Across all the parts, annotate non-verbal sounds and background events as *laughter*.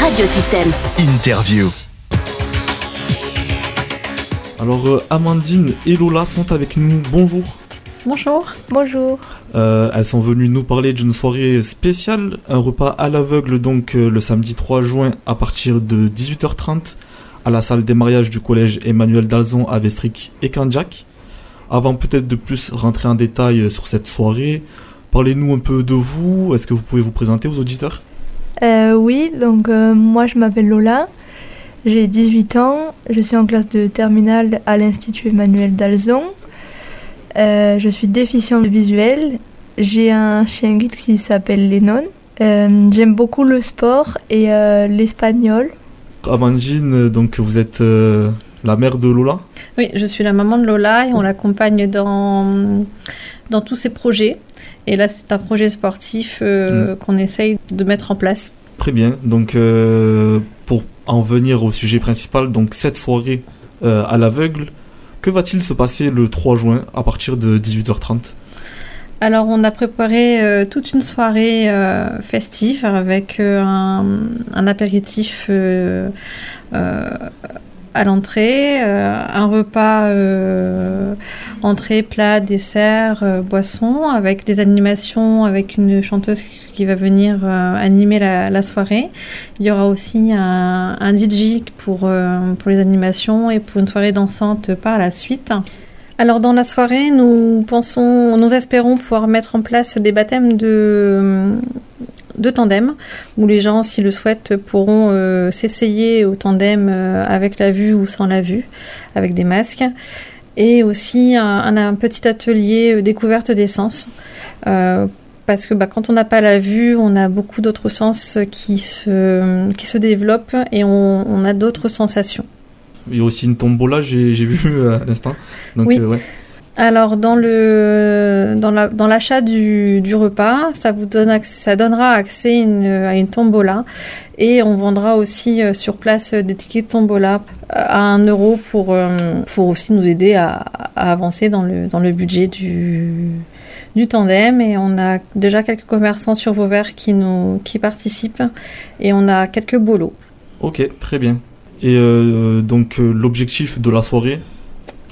Radiosystème. Interview. Alors euh, Amandine et Lola sont avec nous. Bonjour. Bonjour. Bonjour. Euh, elles sont venues nous parler d'une soirée spéciale, un repas à l'aveugle donc euh, le samedi 3 juin à partir de 18h30 à la salle des mariages du collège Emmanuel Dalzon à Vestric et Candiac. Avant peut-être de plus rentrer en détail sur cette soirée, parlez-nous un peu de vous. Est-ce que vous pouvez vous présenter aux auditeurs? Euh, oui, donc euh, moi je m'appelle Lola, j'ai 18 ans, je suis en classe de terminale à l'Institut Emmanuel Dalzon. Euh, je suis déficient visuel, j'ai un chien guide qui s'appelle Lennon. J'aime beaucoup le sport et l'espagnol. Amandine, donc vous êtes la mère de Lola Oui, je suis la maman de Lola et on l'accompagne dans, dans tous ses projets. Et là, c'est un projet sportif euh, qu'on essaye de mettre en place. Très bien. Donc, euh, pour en venir au sujet principal, donc cette soirée euh, à l'aveugle, que va-t-il se passer le 3 juin à partir de 18h30 Alors, on a préparé euh, toute une soirée euh, festive avec euh, un, un apéritif à l'entrée, euh, un repas euh, entrée, plat, dessert, euh, boisson, avec des animations, avec une chanteuse qui va venir animer la, soirée. Il y aura aussi un, un DJ pour, pour les animations et pour une soirée dansante par la suite. Alors dans la soirée, nous pensons, nous espérons pouvoir mettre en place des baptêmes de, de tandem, où les gens, s'ils le souhaitent, pourront euh, s'essayer au tandem euh, avec la vue ou sans la vue, avec des masques. Et aussi un, un- un petit atelier euh, découverte des sens. Parce que bah, quand on n'a pas la vue, on a beaucoup d'autres sens qui se, qui se développent et on, on a d'autres sensations. Il y a aussi une tombola, j'ai vu à l'instant. Donc, Oui. ouais. Alors dans dans la dans l'achat du, du repas, ça vous donne ça donnera accès à une tombola et on vendra aussi euh, sur place euh, des tickets de tombola à 1 euro pour euh, pour aussi nous aider à, avancer dans le dans le budget du du tandem et on a déjà quelques commerçants sur Vauvert qui nous qui participent et on a quelques bolos. Ok, très bien. Et euh, donc, euh, l'objectif de la soirée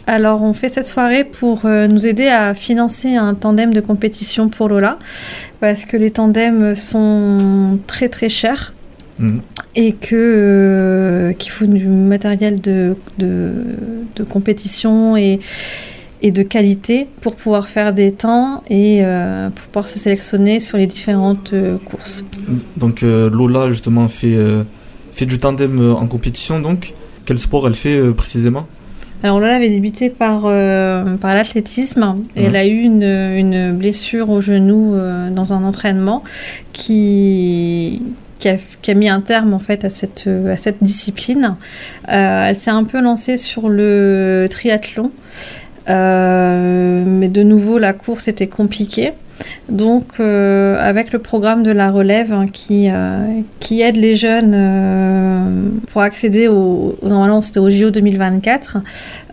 Alors, on fait cette soirée pour euh, nous aider à financer un tandem de compétition pour Lola, parce que les tandems sont très très chers Mhm. et que euh, qu'il faut du matériel de, de, de compétition et, et de qualité pour pouvoir faire des temps et euh, pour pouvoir se sélectionner sur les différentes euh, courses. Donc, euh, Lola, justement, fait, fait du tandem en compétition. Donc, quel sport elle fait précisément? Alors Lola avait débuté par, euh, par l'athlétisme et Ouais. elle a eu une, une blessure au genou euh, dans un entraînement qui, qui, a, qui a mis un terme en fait à cette, euh, à cette discipline. Euh, elle s'est un peu lancée sur le triathlon. Euh, mais de nouveau, la course était compliquée. Donc, euh, avec le programme de la relève hein, qui, euh, qui aide les jeunes euh, pour accéder au, normalement c'était au JO 2024,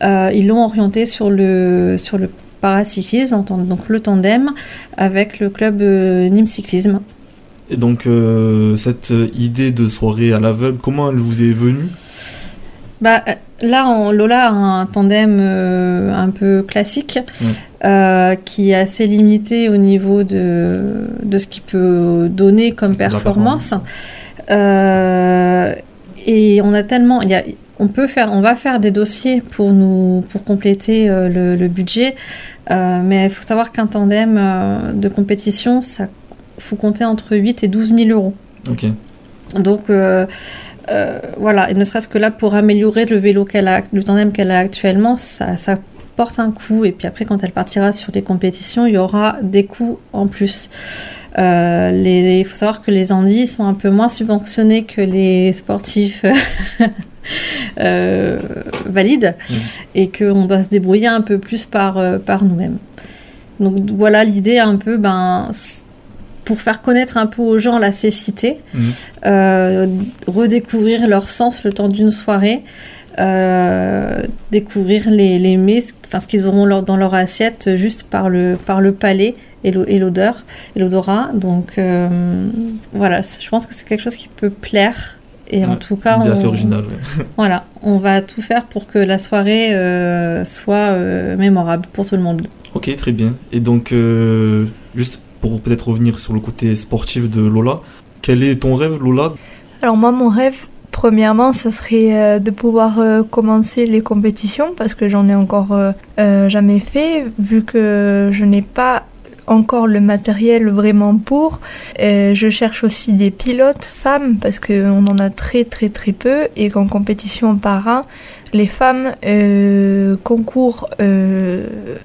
euh, ils l'ont orienté sur le, sur le paracyclisme, donc le tandem, avec le club Nîmes Cyclisme. Et donc, cette idée de soirée à l'aveugle, comment elle vous est venue? Bah, là, on- Lola a un tandem euh, un peu classique, Ouais. euh, qui est assez limité au niveau de, de ce qu'il peut donner comme performance. Euh, et on a tellement, il y a, on peut faire, on va faire des dossiers pour nous, pour compléter le, le budget, mais il faut savoir qu'un tandem de compétition, ça faut compter entre 8 et 12 000 euros. Ok. Donc euh, euh, voilà, et ne serait-ce que là pour améliorer le vélo qu'elle a, le tandem qu'elle a actuellement, ça, ça porte un coup. Et puis après, quand elle partira sur les compétitions, il y aura des coûts en plus. Euh, les- il faut savoir que les Andis sont un peu moins subventionnés que les sportifs euh, *laughs* valides Mhm. et qu'on doit se débrouiller un peu plus par, par nous-mêmes. Donc voilà l'idée un peu, ben, pour faire connaître un peu aux gens la cécité, Mhm. euh, redécouvrir leur sens le temps d'une soirée, euh, découvrir les, les mets, enfin ce qu'ils auront leur- dans leur assiette juste par le, par le palais et l'o- et l'odeur et l'odorat. Donc euh, voilà, je pense que c'est quelque chose qui peut plaire Et en tout cas, on, assez original. *laughs* voilà, on va tout faire pour que la soirée soit mémorable pour tout le monde. Ok, très bien. Et donc, juste pour peut-être revenir sur le côté sportif de Lola, quel est ton rêve, Lola? Alors moi, mon rêve, premièrement, ça serait euh, de pouvoir euh, commencer les compétitions parce que j'en ai encore euh, jamais fait, vu que je n'ai pas encore le matériel vraiment pour. Je cherche aussi des pilotes femmes parce qu'on en a très très très peu et qu'en compétition para, les femmes concourent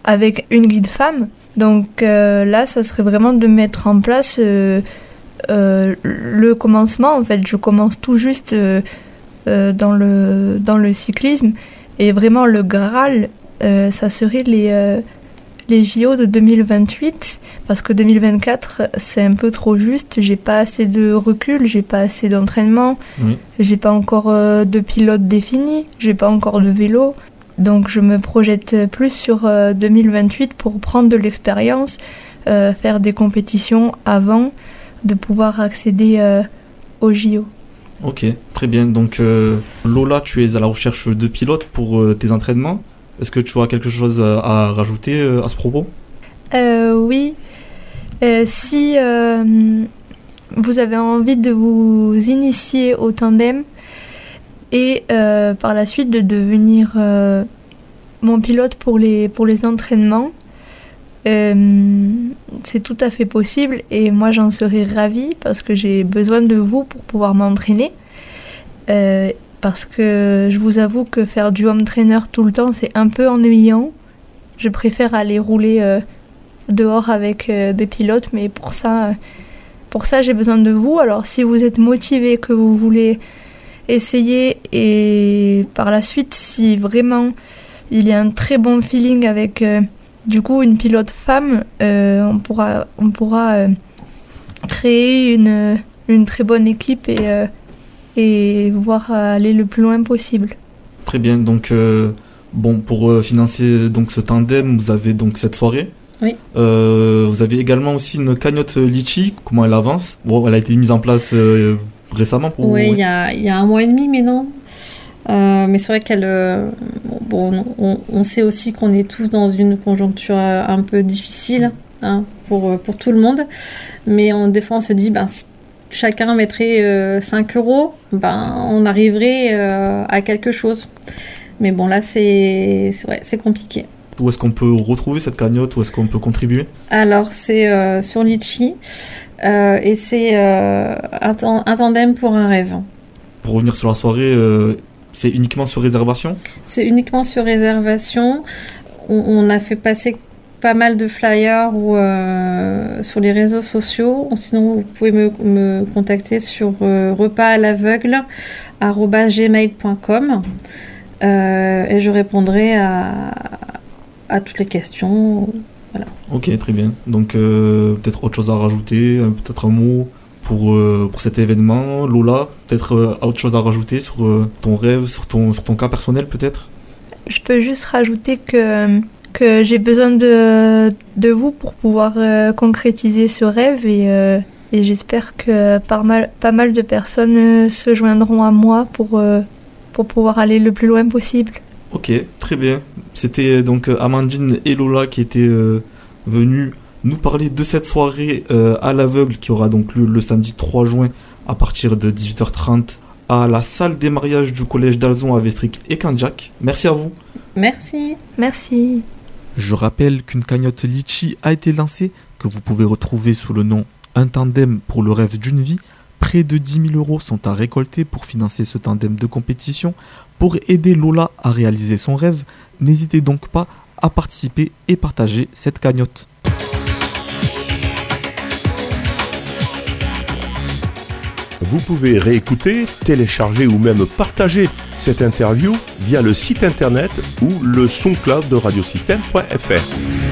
avec une guide femme. Donc euh, là, ça serait vraiment de mettre en place euh, euh, le commencement. En fait, je commence tout juste dans, le, dans le cyclisme. Et vraiment, le Graal, ça serait les, les JO de 2028. Parce que 2024, c'est un peu trop juste. J'ai pas assez de recul, j'ai pas assez d'entraînement. Oui. J'ai pas encore de pilote défini, j'ai pas encore de vélo. Donc je me projette plus sur euh, 2028 pour prendre de l'expérience, euh, faire des compétitions avant de pouvoir accéder euh, aux JO. Ok, très bien. Donc, euh, Lola, tu es à la recherche de pilotes pour euh, tes entraînements. Est-ce que tu as quelque chose à, à rajouter euh, à ce propos? Euh, oui, Euh, si euh, vous avez envie de vous initier au tandem et euh, par la suite de devenir euh, mon pilote pour les, pour les entraînements, euh, c'est tout à fait possible et moi j'en serais ravie parce que j'ai besoin de vous pour pouvoir m'entraîner. Parce que je vous avoue que faire du home trainer tout le temps c'est un peu ennuyant. Je préfère aller rouler dehors avec des pilotes, mais pour ça, pour ça j'ai besoin de vous. Alors si vous êtes motivé, que vous voulez essayer et par la suite, si vraiment il y a un très bon feeling avec euh, du coup une pilote femme, euh, on pourra, on pourra euh, créer une, une très bonne équipe et, euh, et voir aller le plus loin possible. Très bien. Donc, euh, bon, pour euh, financer donc ce tandem, vous avez donc cette soirée. Oui. Euh, vous avez également aussi une cagnotte Litchi. Comment elle avance? Bon, elle a été mise en place euh, récemment pour Oui, il y a, il y a un mois et demi, mais non. Euh, mais c'est vrai qu'elle. euh, bon, on, on sait aussi qu'on est tous dans une conjoncture euh, un peu difficile hein, pour, pour tout le monde. Mais on, des fois, on se dit, ben, si chacun mettrait euh, 5 euros, ben, on arriverait à quelque chose. Mais bon, là, c'est c'est compliqué. Où est-ce qu'on peut retrouver cette cagnotte? Où est-ce qu'on peut contribuer? Alors, c'est sur Litchi. Euh, et c'est euh, un, tan- un tandem pour un rêve. Pour revenir sur la soirée, euh, c'est uniquement sur réservation? C'est uniquement sur réservation. On, on a fait passer pas mal de flyers ou, euh, sur les réseaux sociaux. Sinon, vous pouvez me, me contacter sur euh, repas à l'aveugle gmail.com euh, et je répondrai à, à toutes les questions. Ok, très bien. Donc, euh, peut-être autre chose à rajouter, euh, peut-être un mot pour, euh, pour cet événement. Lola, peut-être euh, autre chose à rajouter sur ton rêve, sur ton, sur ton cas personnel, peut-être? Je peux juste rajouter que, que j'ai besoin de, de vous pour pouvoir concrétiser ce rêve et, et j'espère que pas mal, pas mal de personnes se joindront à moi pour, pour pouvoir aller le plus loin possible. Ok, très bien. C'était donc euh, Amandine et Lola qui étaient euh, venus nous parler de cette soirée euh, à l'aveugle qui aura donc lieu le samedi 3 juin à partir de 18h30 à la salle des mariages du collège d'Alzon à Vestric et Candiac. Merci à vous. Merci. Merci. Je rappelle qu'une cagnotte Litchi a été lancée, que vous pouvez retrouver sous le nom Un tandem pour le rêve d'une vie. Près de 10 000 euros sont à récolter pour financer ce tandem de compétition. Pour aider Lola à réaliser son rêve, n'hésitez donc pas à participer et partager cette cagnotte. Vous pouvez réécouter, télécharger ou même partager cette interview via le site internet ou le soncloud de radiosystème.fr.